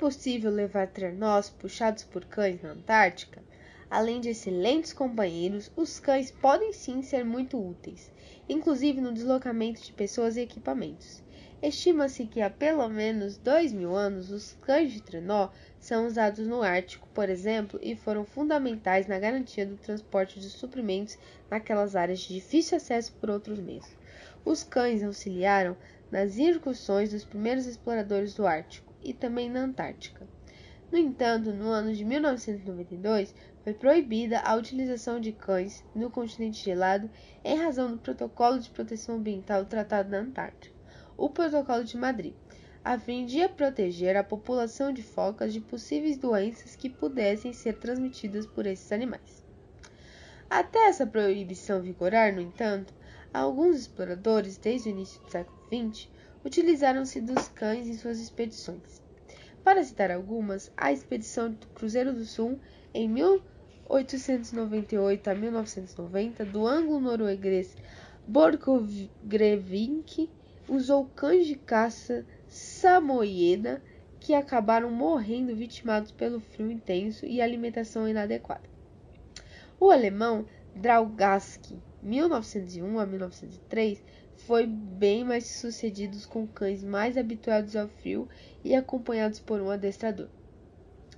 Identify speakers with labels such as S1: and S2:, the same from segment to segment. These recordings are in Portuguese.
S1: possível levar trenós puxados por cães na Antártica? Além de excelentes companheiros, os cães podem sim ser muito úteis, inclusive no deslocamento de pessoas e equipamentos. Estima-se que há pelo menos dois mil anos os cães de trenó são usados no Ártico, por exemplo, e foram fundamentais na garantia do transporte de suprimentos naquelas áreas de difícil acesso por outros meios. Os cães auxiliaram nas incursões dos primeiros exploradores do Ártico e também na Antártica. No entanto, no ano de 1992, foi proibida a utilização de cães no continente gelado em razão do Protocolo de Proteção Ambiental do Tratado da Antártica o Protocolo de Madrid, a fim de proteger a população de focas de possíveis doenças que pudessem ser transmitidas por esses animais. Até essa proibição vigorar, no entanto, alguns exploradores, desde o início do século XX, utilizaram-se dos cães em suas expedições. Para citar algumas, a expedição do Cruzeiro do Sul, em 1898 a 1990, do anglo-norueguês Borchgrevink usou cães de caça samoyeda que acabaram morrendo vitimados pelo frio intenso e alimentação inadequada. O alemão Draugaski, 1901 a 1903, foi bem mais sucedido com cães mais habituados ao frio e acompanhados por um adestrador.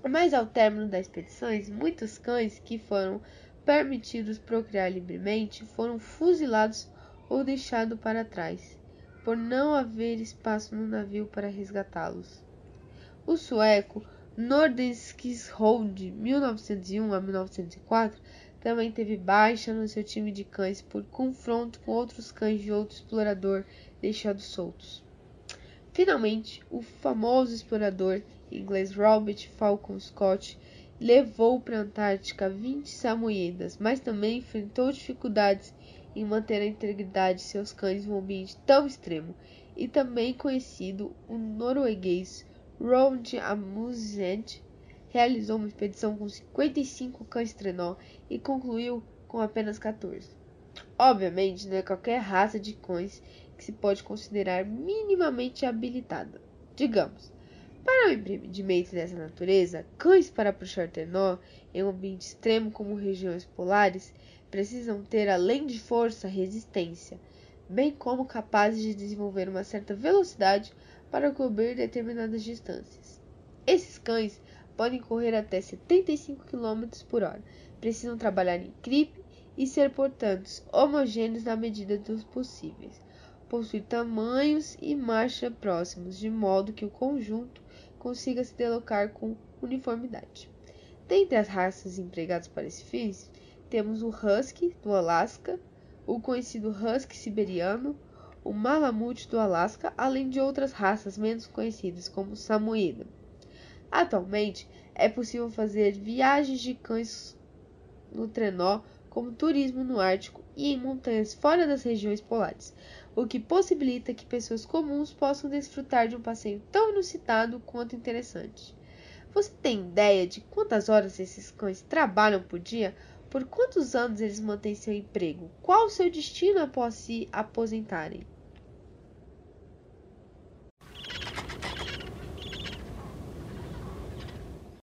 S1: Mas ao término das expedições, muitos cães que foram permitidos procriar livremente foram fuzilados ou deixados para trás por não haver espaço no navio para resgatá-los. O sueco Nordenskjöld, 1901 a 1904, também teve baixa no seu time de cães por confronto com outros cães de outro explorador deixados soltos. Finalmente, o famoso explorador inglês Robert Falcon Scott levou para a Antártica 20 samoyedas, mas também enfrentou dificuldades em manter a integridade de seus cães em um ambiente tão extremo, e também conhecido, o norueguês Roald Amundsen realizou uma expedição com 55 cães trenó e concluiu com apenas 14. Obviamente, não é qualquer raça de cães que se pode considerar minimamente habilitada. Digamos, para o empreendimento dessa natureza, cães para puxar trenó em um ambiente extremo como regiões polares precisam ter, além de força, resistência, bem como capazes de desenvolver uma certa velocidade para cobrir determinadas distâncias. Esses cães podem correr até 75 km por hora, precisam trabalhar em equipe e ser, portanto, homogêneos na medida dos possíveis. Possuir tamanhos e marcha próximos, de modo que o conjunto consiga se deslocar com uniformidade. Dentre as raças empregadas para esse fim, temos o Husky do Alasca, o conhecido Husky siberiano, o Malamute do Alasca, além de outras raças menos conhecidas, como o Samoyeda. Atualmente, é possível fazer viagens de cães no trenó, como turismo no Ártico e em montanhas fora das regiões polares, o que possibilita que pessoas comuns possam desfrutar de um passeio tão inusitado quanto interessante. Você tem ideia de quantas horas esses cães trabalham por dia? Por quantos anos eles mantêm seu emprego? Qual o seu destino após se aposentarem?